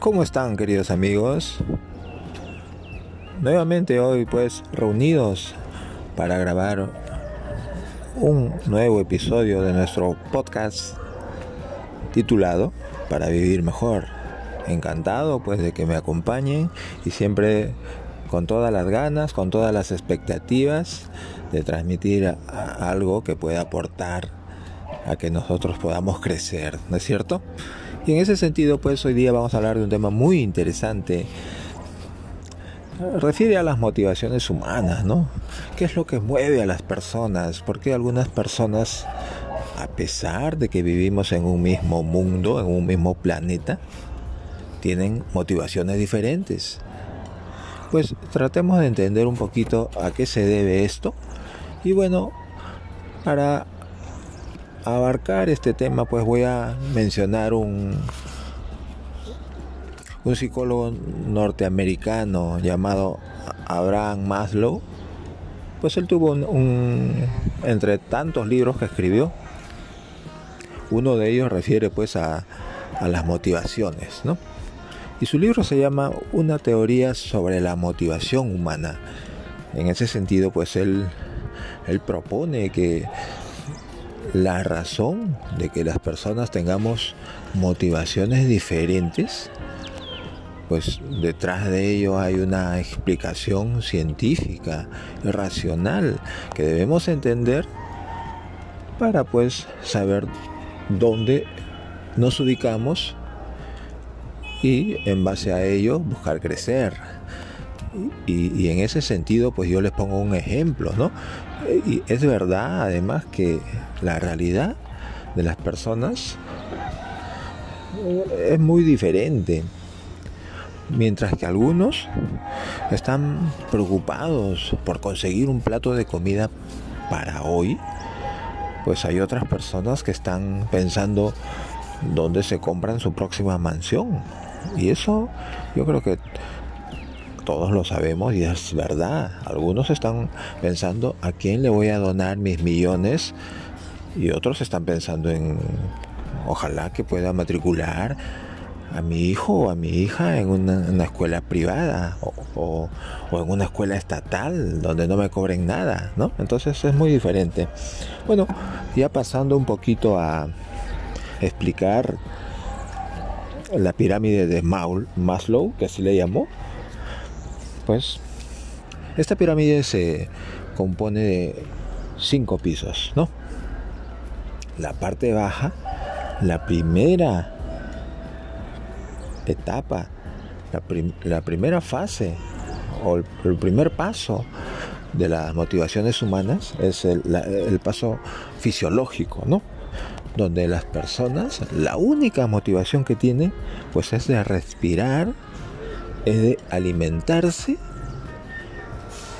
¿Cómo están queridos amigos? Nuevamente hoy pues reunidos para grabar un nuevo episodio de nuestro podcast titulado Para vivir mejor. Encantado pues de que me acompañen y siempre con todas las ganas, con todas las expectativas de transmitir algo que pueda aportar a que nosotros podamos crecer, ¿no es cierto? Y en ese sentido, pues hoy día vamos a hablar de un tema muy interesante. Refiere a las motivaciones humanas, ¿no? ¿Qué es lo que mueve a las personas? ¿Por qué algunas personas, a pesar de que vivimos en un mismo mundo, en un mismo planeta, tienen motivaciones diferentes? Pues tratemos de entender un poquito a qué se debe esto. Y bueno, para abarcar este tema, pues voy a mencionar un, un psicólogo norteamericano llamado Abraham Maslow. Pues él tuvo un, entre tantos libros que escribió, uno de ellos refiere pues a, a las motivaciones, ¿no? Y su libro se llama Una teoría sobre la motivación humana. En ese sentido, pues él, él propone que la razón de que las personas tengamos motivaciones diferentes, pues detrás de ello hay una explicación científica racional que debemos entender para pues saber dónde nos ubicamos y en base a ello buscar crecer. Y, y, en ese sentido pues yo les pongo un ejemplo, ¿no? Y es verdad además que la realidad de las personas es muy diferente. Mientras que algunos están preocupados por conseguir un plato de comida para hoy, pues hay otras personas que están pensando dónde se compran su próxima mansión. Y eso yo creo que todos lo sabemos y es verdad. Algunos están pensando a quién le voy a donar mis millones y otros están pensando en ojalá que pueda matricular a mi hijo o a mi hija en una, escuela privada o, o, en una escuela estatal donde no me cobren nada, ¿no? Entonces es muy diferente. Bueno, ya pasando un poquito a explicar la pirámide de Maslow, que así le llamó, pues esta pirámide se compone de cinco pisos, ¿no? la parte baja, la primera etapa, la, primera fase o el, primer paso de las motivaciones humanas es el, el paso fisiológico, ¿no? Donde las personas, la única motivación que tienen, pues es de respirar, es de alimentarse,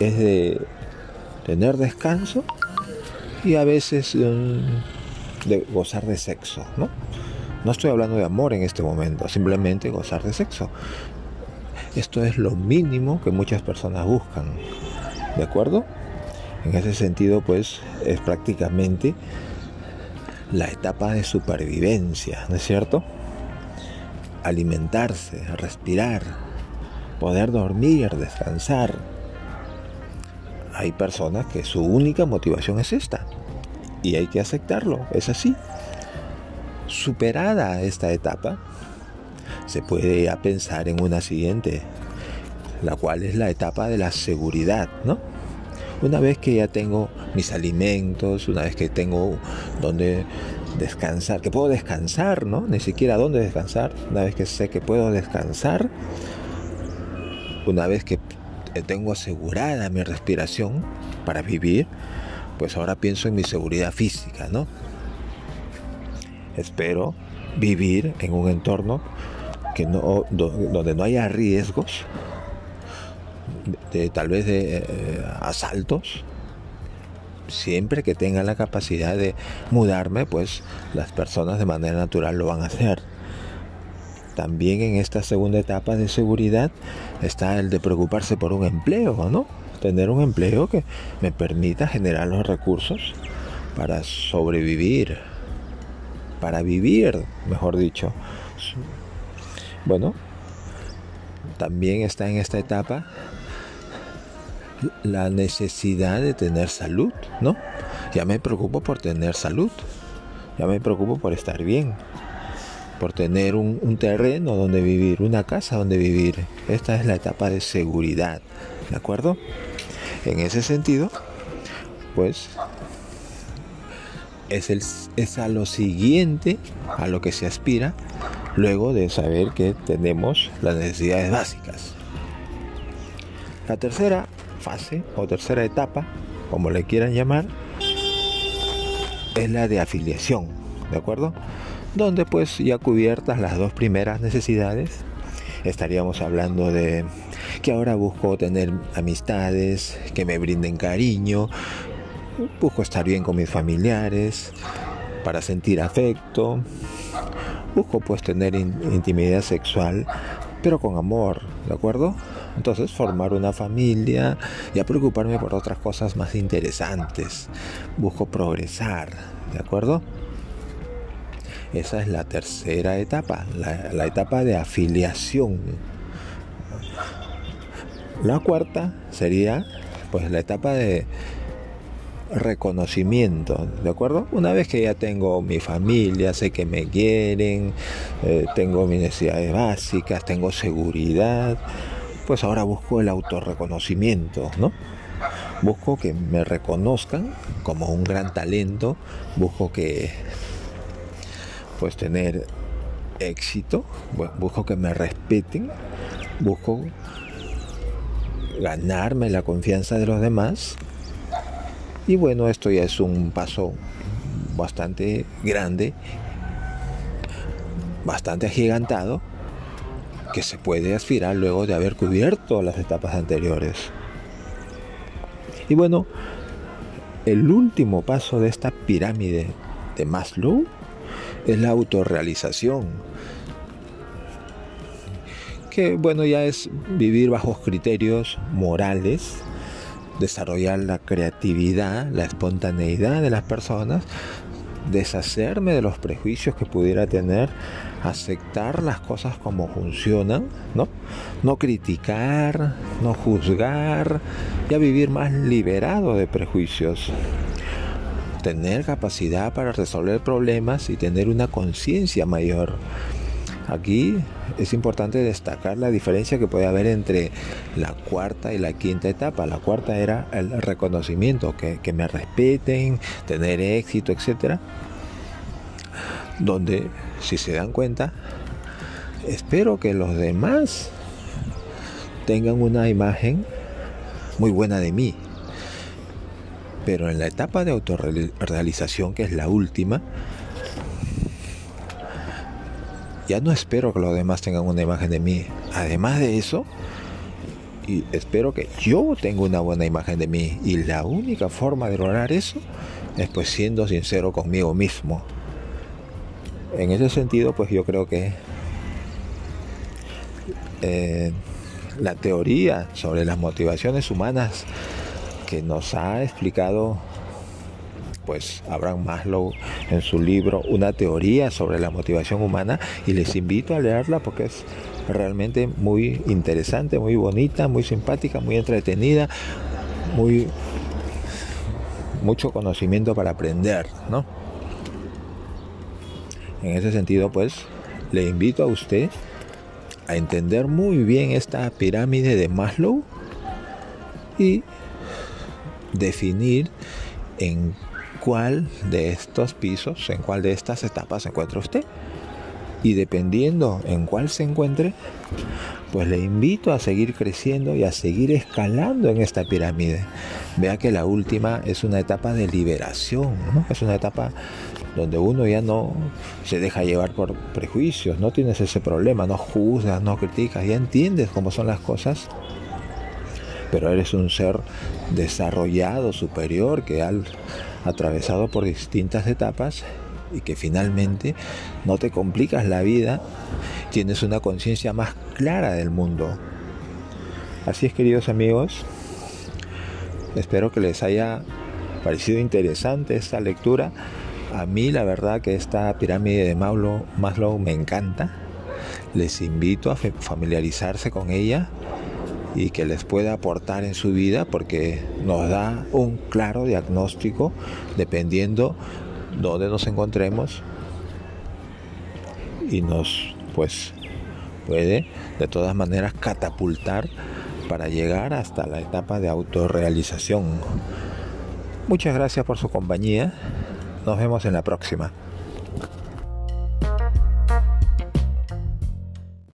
es de tener descanso y a veces de gozar de sexo, ¿no? No estoy hablando de amor en este momento, simplemente gozar de sexo. Esto es lo mínimo que muchas personas buscan, ¿de acuerdo? En ese sentido, pues es prácticamente la etapa de supervivencia, ¿no es cierto? Alimentarse, respirar, poder dormir, descansar. Hay personas que su única motivación es esta, y hay que aceptarlo, es así. Superada esta etapa, se puede ya pensar en una siguiente, la cual es la etapa de la seguridad, ¿no? Una vez que ya tengo mis alimentos, una vez que tengo donde descansar, que puedo descansar, ¿no? Ni siquiera dónde descansar, una vez que sé que puedo descansar, una vez que tengo asegurada mi respiración para vivir, pues ahora pienso en mi seguridad física, ¿no? Espero vivir en un entorno que no, donde no haya riesgos de, tal vez de eh, asaltos siempre que tenga la capacidad de mudarme pues las personas de manera natural lo van a hacer también en esta segunda etapa de seguridad está el de preocuparse por un empleo no tener un empleo que me permita generar los recursos para sobrevivir, para vivir, mejor dicho. Bueno, también está en esta etapa la necesidad de tener salud, ¿no? Ya me preocupo por tener salud, ya me preocupo por estar bien, por tener un, terreno donde vivir, una casa donde vivir. Esta es la etapa de seguridad, ¿de acuerdo? En ese sentido, pues es, el, es a lo siguiente a lo que se aspira luego de saber que tenemos las necesidades básicas. La tercera fase o tercera etapa, como le quieran llamar, es la de afiliación, ¿de acuerdo? Donde pues ya cubiertas las dos primeras necesidades, estaríamos hablando de que ahora busco tener amistades, que me brinden cariño, busco estar bien con mis familiares, para sentir afecto, busco pues tener intimidad sexual, pero con amor, ¿de acuerdo? Entonces formar una familia y a preocuparme por otras cosas más interesantes. Busco progresar, ¿de acuerdo? Esa es la tercera etapa, la, etapa de afiliación. La cuarta sería pues la etapa de reconocimiento, ¿de acuerdo? Una vez que ya tengo mi familia, sé que me quieren, eh, tengo mis necesidades básicas, tengo seguridad, pues ahora busco el autorreconocimiento, ¿no? Busco que me reconozcan como un gran talento, busco que pues tener éxito, busco que me respeten, busco ganarme la confianza de los demás y bueno, esto ya es un paso bastante grande, bastante agigantado, que se puede aspirar luego de haber cubierto las etapas anteriores. Y bueno, el último paso de esta pirámide de Maslow es la autorrealización. Que bueno, ya es vivir bajo criterios morales desarrollar la creatividad, la espontaneidad de las personas, deshacerme de los prejuicios que pudiera tener, aceptar las cosas como funcionan, ¿no? No criticar, no juzgar, ya vivir más liberado de prejuicios. Tener capacidad para resolver problemas y tener una conciencia mayor. Aquí es importante destacar la diferencia que puede haber entre la cuarta y la quinta etapa. La cuarta era el reconocimiento, que, me respeten, tener éxito, etc. Donde, si se dan cuenta, espero que los demás tengan una imagen muy buena de mí. Pero en la etapa de autorrealización, que es la última, ya no espero que los demás tengan una imagen de mí. Además de eso, y espero que yo tenga una buena imagen de mí. Y la única forma de lograr eso es pues siendo sincero conmigo mismo. En ese sentido, pues yo creo que eh, la teoría sobre las motivaciones humanas que nos ha explicado pues Abraham Maslow en su libro Una teoría sobre la motivación humana y les invito a leerla porque es realmente muy interesante, muy bonita, muy simpática, muy entretenida, muy mucho conocimiento para aprender, ¿no? En ese sentido, pues le invito a usted a entender muy bien esta pirámide de Maslow y definir en cuál de estos pisos, en cuál de estas etapas se encuentra usted. Y dependiendo en cuál se encuentre, pues le invito a seguir creciendo y a seguir escalando en esta pirámide. Vea que la última es una etapa de liberación, es una etapa donde uno ya no se deja llevar por prejuicios, no tienes ese problema, no juzgas, no criticas, ya entiendes cómo son las cosas pero eres un ser desarrollado, superior, que al atravesado por distintas etapas y que finalmente no te complicas la vida, tienes una conciencia más clara del mundo. Así es, queridos amigos, espero que les haya parecido interesante esta lectura. A mí la verdad que esta pirámide de Maslow, Maslow me encanta. les invito a familiarizarse con ella y que les pueda aportar en su vida porque nos da un claro diagnóstico dependiendo dónde nos encontremos y nos pues puede de todas maneras catapultar para llegar hasta la etapa de autorrealización. Muchas gracias por su compañía. Nos vemos en la próxima.